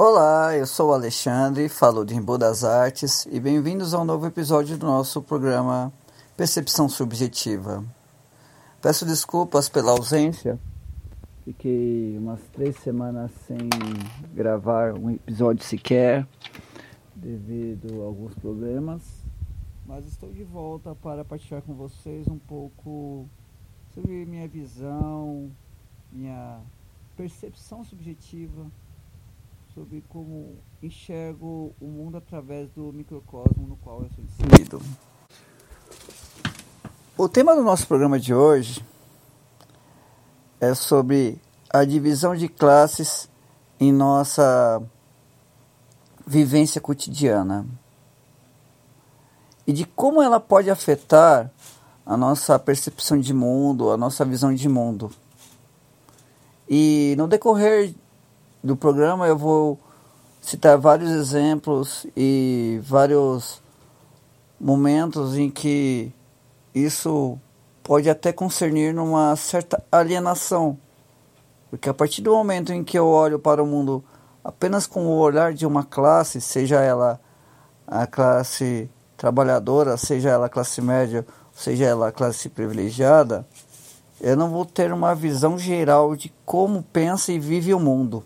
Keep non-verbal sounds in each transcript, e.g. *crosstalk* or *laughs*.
Olá, eu sou o Alexandre, falo de Rimbo das Artes e bem-vindos a um novo episódio do nosso programa Percepção Subjetiva. Peço desculpas pela ausência, fiquei umas três semanas sem gravar um episódio sequer, devido a alguns problemas, mas estou de volta para partilhar com vocês um pouco sobre minha visão, minha percepção subjetiva sobre como enxergo o mundo através do microcosmo no qual eu sou inserido. O tema do nosso programa de hoje é sobre a divisão de classes em nossa vivência cotidiana e de como ela pode afetar a nossa percepção de mundo, a nossa visão de mundo. E no decorrer do programa eu vou citar vários exemplos e vários momentos em que isso pode até concernir numa certa alienação. Porque a partir do momento em que eu olho para o mundo apenas com o olhar de uma classe, seja ela a classe trabalhadora, seja ela a classe média, seja ela a classe privilegiada, eu não vou ter uma visão geral de como pensa e vive o mundo.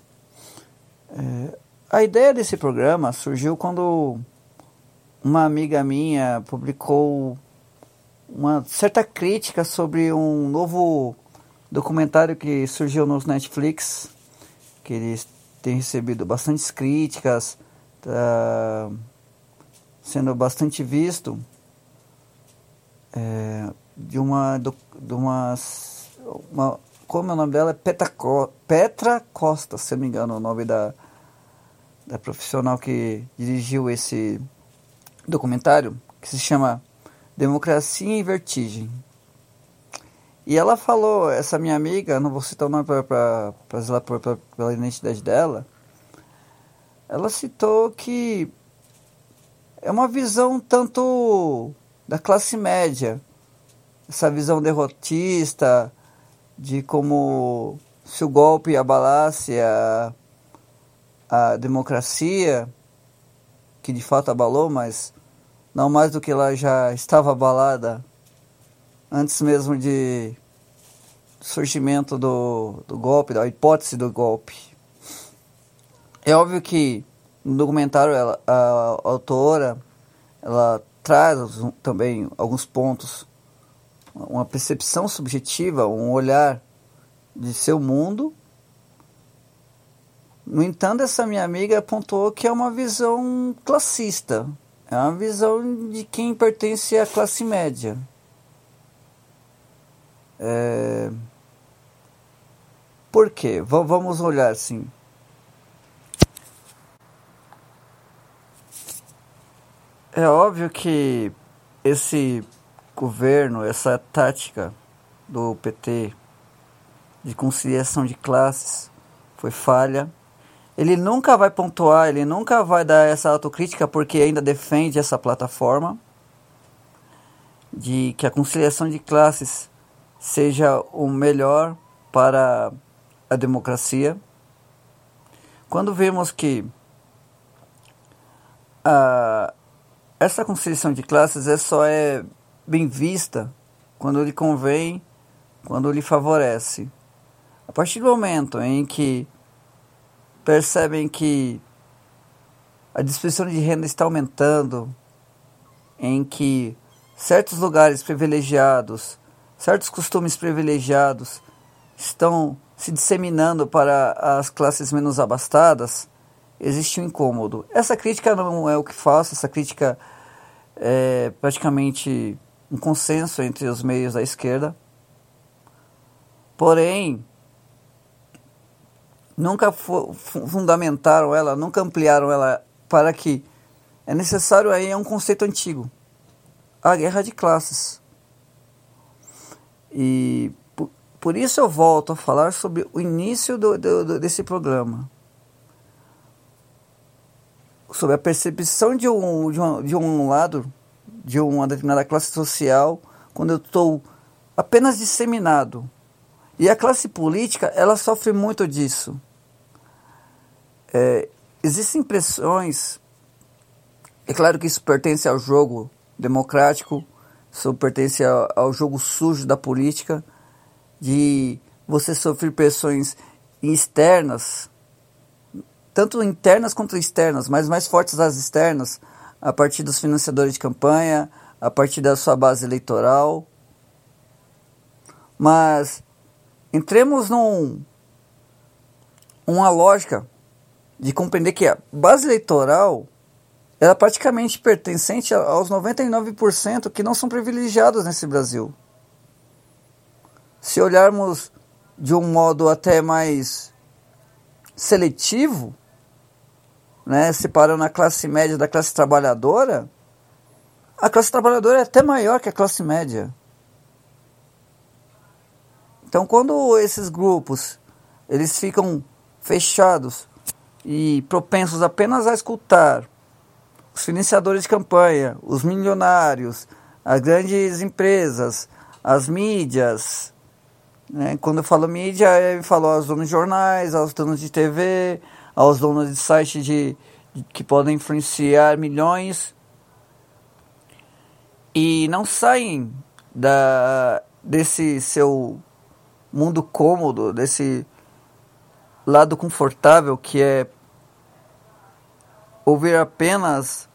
É, a ideia desse programa surgiu quando uma amiga minha publicou uma certa crítica sobre um novo documentário que surgiu nos Netflix, que eles têm recebido bastantes críticas, tá sendo bastante visto, é, de uma de uma, uma como é o nome dela é Petra, Costa, se não me engano o nome da da profissional que dirigiu esse documentário, que se chama Democracia em Vertigem. E ela falou, essa minha amiga, não vou citar o nome para zelar pela identidade dela, ela citou que é uma visão tanto da classe média, essa visão derrotista de como se o golpe abalasse a a democracia, que de fato abalou, mas não mais do que ela já estava abalada antes mesmo de surgimento do, do golpe, da hipótese do golpe. É óbvio que no documentário ela, a, a autora ela traz também alguns pontos, uma percepção subjetiva, um olhar de seu mundo no entanto, essa minha amiga apontou que é uma visão classista, é uma visão de quem pertence à classe média. É... Por quê? V vamos olhar assim. É óbvio que esse governo, essa tática do PT de conciliação de classes foi falha ele nunca vai pontuar, ele nunca vai dar essa autocrítica porque ainda defende essa plataforma de que a conciliação de classes seja o melhor para a democracia. Quando vemos que a, essa conciliação de classes é só é bem vista quando lhe convém, quando lhe favorece. A partir do momento em que percebem que a distribuição de renda está aumentando, em que certos lugares privilegiados, certos costumes privilegiados estão se disseminando para as classes menos abastadas, existe um incômodo. Essa crítica não é o que faço, essa crítica é praticamente um consenso entre os meios da esquerda. Porém, nunca fundamentaram ela, nunca ampliaram ela para que é necessário aí é um conceito antigo, a guerra de classes. E por, por isso eu volto a falar sobre o início do, do, do, desse programa. Sobre a percepção de um, de, um, de um lado, de uma determinada classe social, quando eu estou apenas disseminado e a classe política, ela sofre muito disso. É, existem pressões. É claro que isso pertence ao jogo democrático, isso pertence ao, ao jogo sujo da política, de você sofrer pressões externas, tanto internas quanto externas, mas mais fortes as externas, a partir dos financiadores de campanha, a partir da sua base eleitoral. Mas entremos num uma lógica de compreender que a base eleitoral é praticamente pertencente aos 99% que não são privilegiados nesse Brasil. Se olharmos de um modo até mais seletivo, né, separando a classe média da classe trabalhadora, a classe trabalhadora é até maior que a classe média. Então, quando esses grupos eles ficam fechados e propensos apenas a escutar os financiadores de campanha, os milionários, as grandes empresas, as mídias. Né? Quando eu falo mídia, eu falo aos donos de jornais, aos donos de TV, aos donos de sites de, de, que podem influenciar milhões e não saem da, desse seu mundo cômodo, desse lado confortável que é ouvir apenas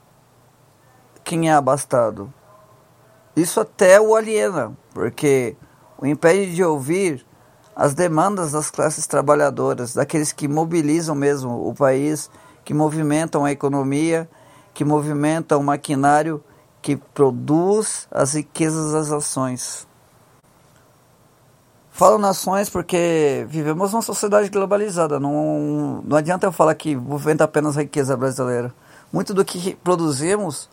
quem é abastado. Isso até o aliena, porque o impede de ouvir as demandas das classes trabalhadoras, daqueles que mobilizam mesmo o país, que movimentam a economia, que movimentam o maquinário que produz as riquezas das ações. Falo nações porque vivemos numa sociedade globalizada. Não, não adianta eu falar que movimenta apenas a riqueza brasileira. Muito do que produzimos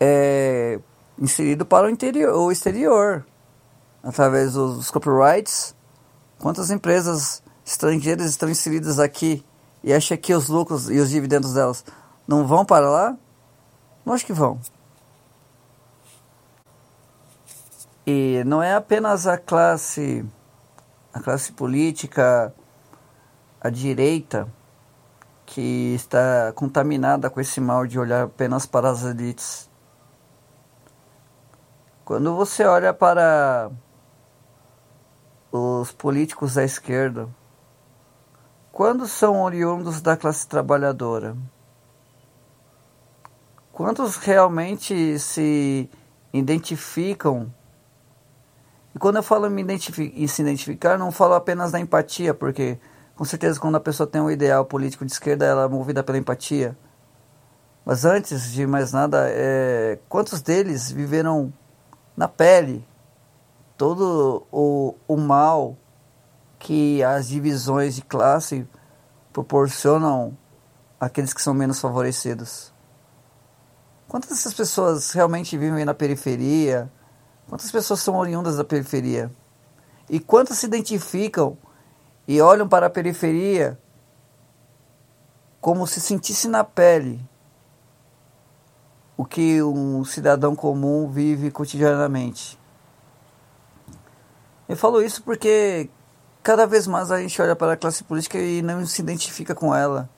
é inserido para o, interior, o exterior, através dos copyrights. Quantas empresas estrangeiras estão inseridas aqui e acha que os lucros e os dividendos delas não vão para lá? Acho que vão. E não é apenas a classe, a classe política, a direita, que está contaminada com esse mal de olhar apenas para as elites. Quando você olha para os políticos da esquerda, quando são oriundos da classe trabalhadora? Quantos realmente se identificam e quando eu falo me se identificar, não falo apenas da empatia, porque com certeza quando a pessoa tem um ideal político de esquerda, ela é movida pela empatia. Mas antes de mais nada, é, quantos deles viveram na pele todo o, o mal que as divisões de classe proporcionam àqueles que são menos favorecidos? Quantas dessas pessoas realmente vivem na periferia, Quantas pessoas são oriundas da periferia? E quantas se identificam e olham para a periferia como se sentisse na pele o que um cidadão comum vive cotidianamente? Eu falo isso porque cada vez mais a gente olha para a classe política e não se identifica com ela.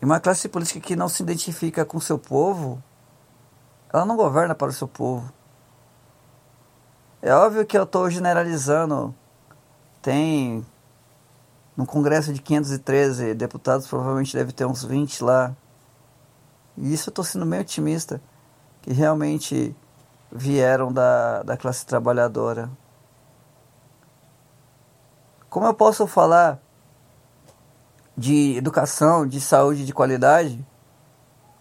E uma classe política que não se identifica com o seu povo, ela não governa para o seu povo. É óbvio que eu estou generalizando. Tem no Congresso de 513 deputados, provavelmente deve ter uns 20 lá. E isso eu estou sendo meio otimista, que realmente vieram da, da classe trabalhadora. Como eu posso falar de educação, de saúde de qualidade,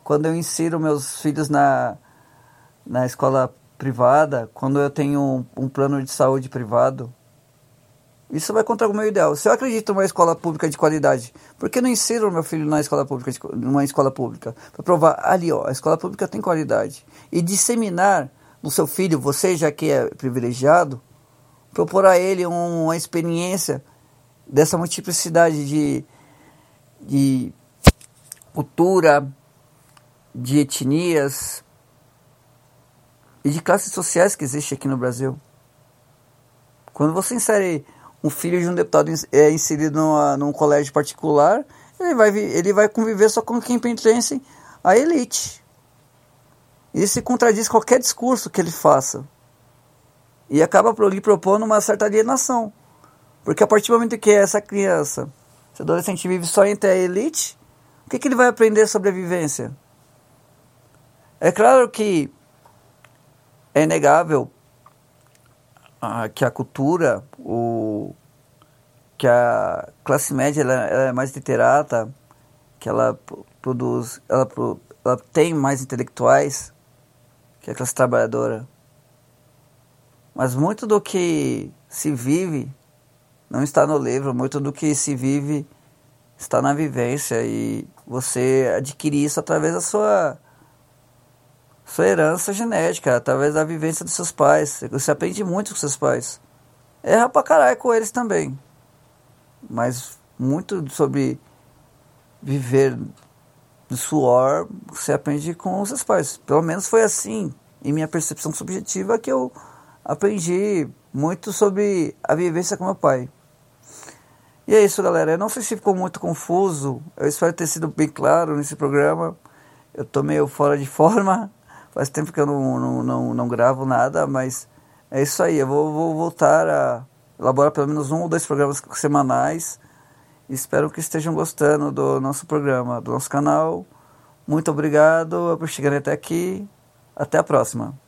quando eu insiro meus filhos na, na escola privada, quando eu tenho um, um, plano de saúde privado, isso vai contra o meu ideal. Se eu acredito numa escola pública de qualidade, por que não insiro meu filho na escola pública, numa escola pública? Para provar, ali, ó, a escola pública tem qualidade. E disseminar no seu filho, você já que é privilegiado, propor a ele um, uma experiência dessa multiplicidade de, de cultura, de etnias, e de classes sociais que existe aqui no Brasil. Quando você insere um filho de um deputado é inserido numa, num colégio particular, ele vai, ele vai conviver só com quem pertence à elite. Isso contradiz qualquer discurso que ele faça. E acaba lhe propondo uma certa alienação. Porque a partir do momento que essa criança, esse adolescente vive só entre a elite, o que, que ele vai aprender sobre a vivência? É claro que é inegável ah, que a cultura, o, que a classe média ela, ela é mais literata, que ela produz, ela, ela tem mais intelectuais que a classe trabalhadora. Mas muito do que se vive não está no livro, muito do que se vive está na vivência e você adquire isso através da sua sua herança genética, através da vivência dos seus pais. Você aprende muito com seus pais. Erra pra caralho com eles também. Mas muito sobre viver do suor você aprende com os seus pais. Pelo menos foi assim, em minha percepção subjetiva, que eu aprendi muito sobre a vivência com meu pai. E é isso, galera. Eu não sei se ficou muito confuso. Eu espero ter sido bem claro nesse programa. Eu tô meio fora de *laughs* forma. Faz tempo que eu não, não, não, não gravo nada, mas é isso aí. Eu vou, vou voltar a elaborar pelo menos um ou dois programas semanais. Espero que estejam gostando do nosso programa, do nosso canal. Muito obrigado por chegarem até aqui. Até a próxima.